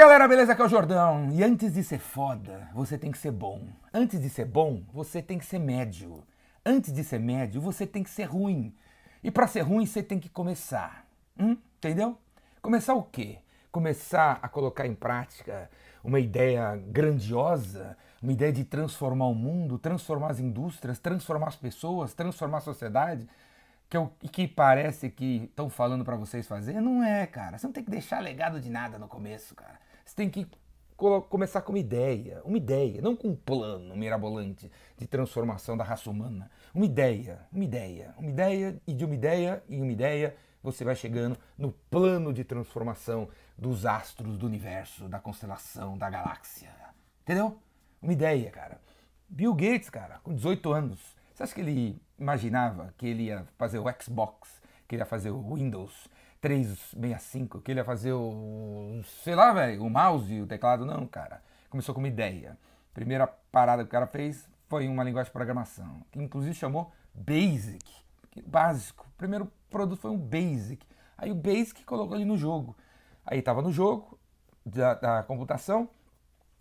galera, beleza? Aqui é o Jordão. E antes de ser foda, você tem que ser bom. Antes de ser bom, você tem que ser médio. Antes de ser médio, você tem que ser ruim. E para ser ruim, você tem que começar. Hum? Entendeu? Começar o quê? Começar a colocar em prática uma ideia grandiosa, uma ideia de transformar o mundo, transformar as indústrias, transformar as pessoas, transformar a sociedade, que, é o que parece que estão falando para vocês fazer, não é, cara. Você não tem que deixar legado de nada no começo, cara. Você tem que começar com uma ideia, uma ideia, não com um plano mirabolante de transformação da raça humana. Uma ideia, uma ideia, uma ideia e de uma ideia e uma ideia você vai chegando no plano de transformação dos astros do universo, da constelação, da galáxia. Entendeu? Uma ideia, cara. Bill Gates, cara, com 18 anos, você acha que ele imaginava que ele ia fazer o Xbox, que ele ia fazer o Windows 365, que ele ia fazer o, sei lá, velho, o mouse e o teclado? Não, cara. Começou com uma ideia. Primeira parada que o cara fez foi uma linguagem de programação, que inclusive chamou Basic, básico. O primeiro produto foi um Basic. Aí o Basic colocou ele no jogo. Aí estava no jogo da, da computação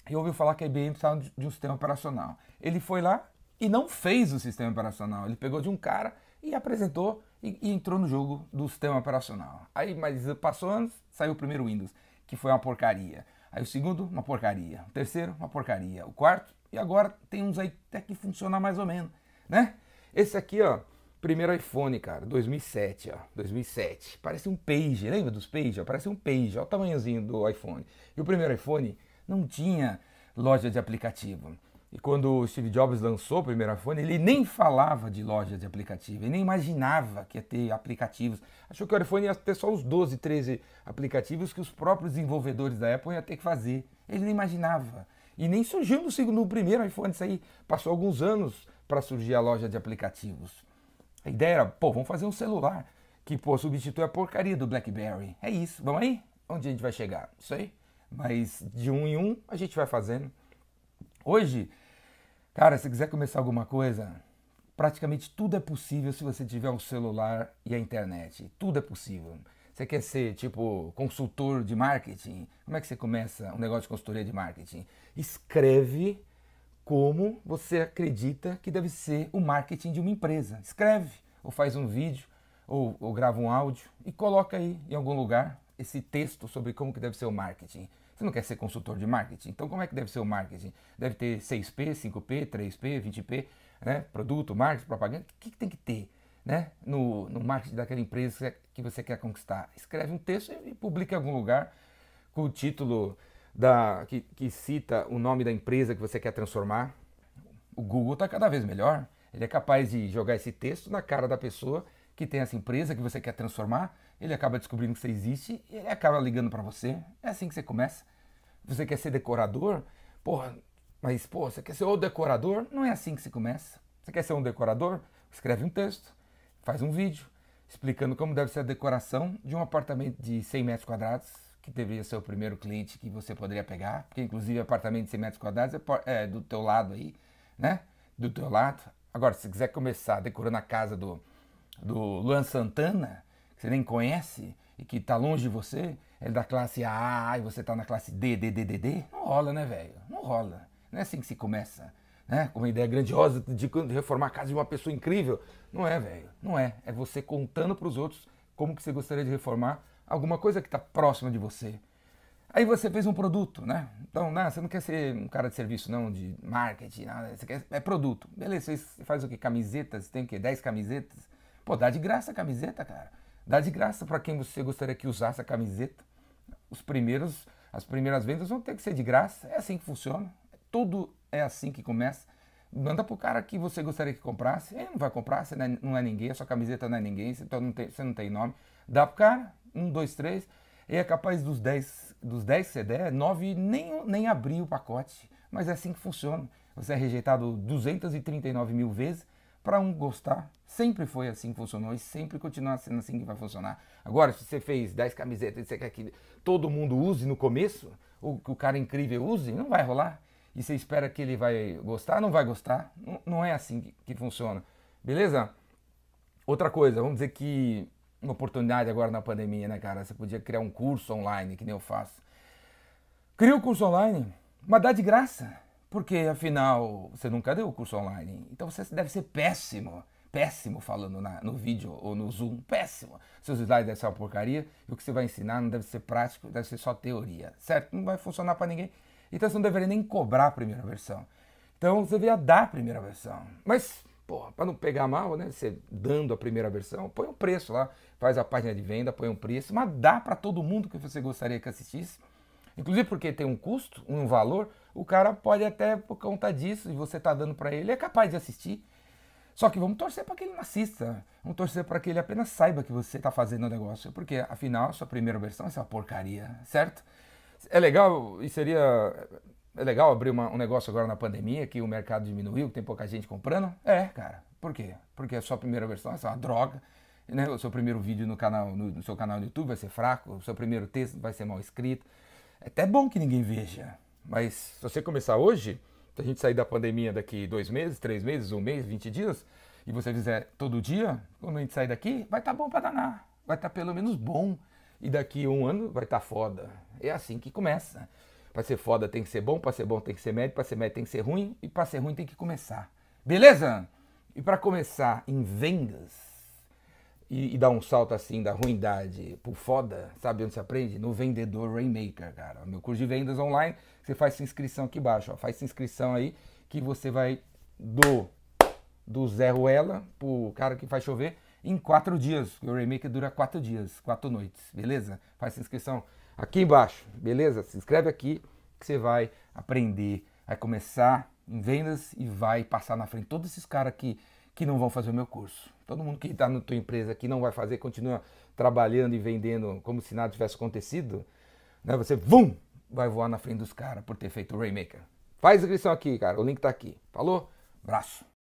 e ouviu falar que a IBM precisava de um sistema operacional. Ele foi lá, e não fez o sistema operacional. Ele pegou de um cara e apresentou e, e, entrou no jogo do sistema operacional. Aí, mas passou anos, saiu o primeiro Windows, que foi uma porcaria. Aí o segundo, uma porcaria. O terceiro, uma porcaria. O quarto, e agora tem uns aí até que funciona mais ou menos, né? Esse aqui, ó, primeiro iPhone, cara, 2007, ó, 2007. Parece um Page, lembra dos Page? Parece um Page, ó, o tamanhozinho do iPhone. E o primeiro iPhone não tinha loja de aplicativo. E quando o Steve Jobs lançou o primeiro iPhone, ele nem falava de loja de aplicativo, ele nem imaginava que ia ter aplicativos. Achou que o iPhone ia ter só os 12, 13 aplicativos que os próprios desenvolvedores da Apple iam ter que fazer. Ele nem imaginava. E nem surgiu no, segundo, no primeiro iPhone, isso aí passou alguns anos para surgir a loja de aplicativos. A ideia era, pô, vamos fazer um celular que, pô, substitui a porcaria do BlackBerry. É isso, vamos aí? Onde a gente vai chegar? Isso aí. Mas de um em um a gente vai fazendo. Hoje, cara, se quiser começar alguma coisa, praticamente tudo é possível se você tiver um celular e a internet. Tudo é possível. Você quer ser tipo consultor de marketing? Como é que você começa um negócio de consultoria de marketing? Escreve como você acredita que deve ser o marketing de uma empresa. Escreve, ou faz um vídeo, ou, ou grava um áudio e coloca aí em algum lugar esse texto sobre como que deve ser o marketing. Você não quer ser consultor de marketing? Então como é que deve ser o marketing? Deve ter 6P, 5P, 3P, 20P, né? Produto, marketing, propaganda. O que, que tem que ter né? no, no marketing daquela empresa que você quer conquistar? Escreve um texto e publica em algum lugar com o título da, que, que cita o nome da empresa que você quer transformar. O Google está cada vez melhor. Ele é capaz de jogar esse texto na cara da pessoa que tem essa empresa que você quer transformar, ele acaba descobrindo que você existe e ele acaba ligando para você. É assim que você começa. Você quer ser decorador? Porra, mas pô, você quer ser o decorador? Não é assim que se começa. Você quer ser um decorador? Escreve um texto, faz um vídeo explicando como deve ser a decoração de um apartamento de 100 metros quadrados, que deveria ser o primeiro cliente que você poderia pegar, porque inclusive apartamento de 100 metros quadrados é, é do teu lado aí, né? Do teu lado. Agora, se quiser começar decorando a casa do, do Luan Santana, você nem conhece e que está longe de você, é da classe A e você está na classe D, D, D, D, D, não rola, né, velho? Não rola. Não é assim que se começa, né? Com uma ideia grandiosa de reformar a casa de uma pessoa incrível. Não é, velho. Não é. É você contando para os outros como que você gostaria de reformar alguma coisa que está próxima de você. Aí você fez um produto, né? Então, não, você não quer ser um cara de serviço, não, de marketing, nada. Você quer, é produto. Beleza, você faz o que? Camisetas? Tem o quê? 10 camisetas? Pô, dá de graça a camiseta, cara. Dá de graça para quem você gostaria que usasse a camiseta. Os primeiros, as primeiras vendas vão ter que ser de graça. É assim que funciona. Tudo é assim que começa. Manda pro cara que você gostaria que comprasse. Ele não vai comprar, você não é, é ninguém, a sua camiseta não é ninguém, você não tem, você não tem nome. Dá pro cara, um, dois, três. E é capaz dos 10, dos 10 que você der, 9 nem, nem abrir o pacote. Mas é assim que funciona. Você é rejeitado 239 mil vezes para um gostar. Sempre foi assim que funcionou e sempre continua sendo assim que vai funcionar. Agora, se você fez 10 camisetas e você quer que todo mundo use no começo, ou que o cara incrível use, não vai rolar. E você espera que ele vai gostar, não vai gostar. Não, não é assim que, que funciona. Beleza? Outra coisa, vamos dizer que uma oportunidade agora na pandemia, né, cara? Você podia criar um curso online, que nem eu faço. Cria o curso online, mas dá de graça. Porque afinal você nunca deu o curso online. Então você deve ser péssimo, péssimo falando na, no vídeo ou no Zoom, péssimo. Seus slides devem ser uma porcaria e o que você vai ensinar não deve ser prático, deve ser só teoria, certo? Não vai funcionar para ninguém. Então você não deveria nem cobrar a primeira versão. Então você deveria dar a primeira versão. Mas, porra, para não pegar mal, né? Você dando a primeira versão, põe um preço lá, faz a página de venda, põe um preço, mas dá para todo mundo que você gostaria que assistisse. Inclusive porque tem um custo, um valor, o cara pode até, por conta disso, e você está dando para ele, é capaz de assistir. Só que vamos torcer para que ele não assista. Vamos torcer para que ele apenas saiba que você está fazendo o negócio. Porque, afinal, sua primeira versão é uma porcaria, certo? É legal, e seria. É legal abrir uma, um negócio agora na pandemia, que o mercado diminuiu, que tem pouca gente comprando? É, cara. Por quê? Porque a sua primeira versão é uma droga. Né? O seu primeiro vídeo no, canal, no, no seu canal no YouTube vai ser fraco, o seu primeiro texto vai ser mal escrito. É até bom que ninguém veja. Mas se você começar hoje, se a gente sair da pandemia daqui dois meses, três meses, um mês, 20 dias, e você fizer todo dia, quando a gente sair daqui, vai estar tá bom para danar. Vai estar tá pelo menos bom. E daqui um ano vai estar tá foda. É assim que começa. Para ser foda tem que ser bom, para ser bom tem que ser médio, para ser médio tem que ser ruim e para ser ruim tem que começar. Beleza? E para começar em vendas, e, e dar um salto assim da ruindade pro foda, sabe onde você aprende? No Vendedor Rainmaker, cara. Meu curso de vendas online, você faz sua inscrição aqui embaixo, ó. Faz sua inscrição aí que você vai do, do Zé Ruela pro cara que faz chover em quatro dias. O Rainmaker dura quatro dias, quatro noites, beleza? Faz sua inscrição aqui embaixo, beleza? Se inscreve aqui que você vai aprender, vai começar em vendas e vai passar na frente todos esses caras que que não vão fazer o meu curso. Todo mundo que está na tua empresa que não vai fazer, continua trabalhando e vendendo como se nada tivesse acontecido, né? Você, vum, vai voar na frente dos caras por ter feito o Rainmaker. Faz inscrição aqui, cara. O link está aqui. Falou? Braço.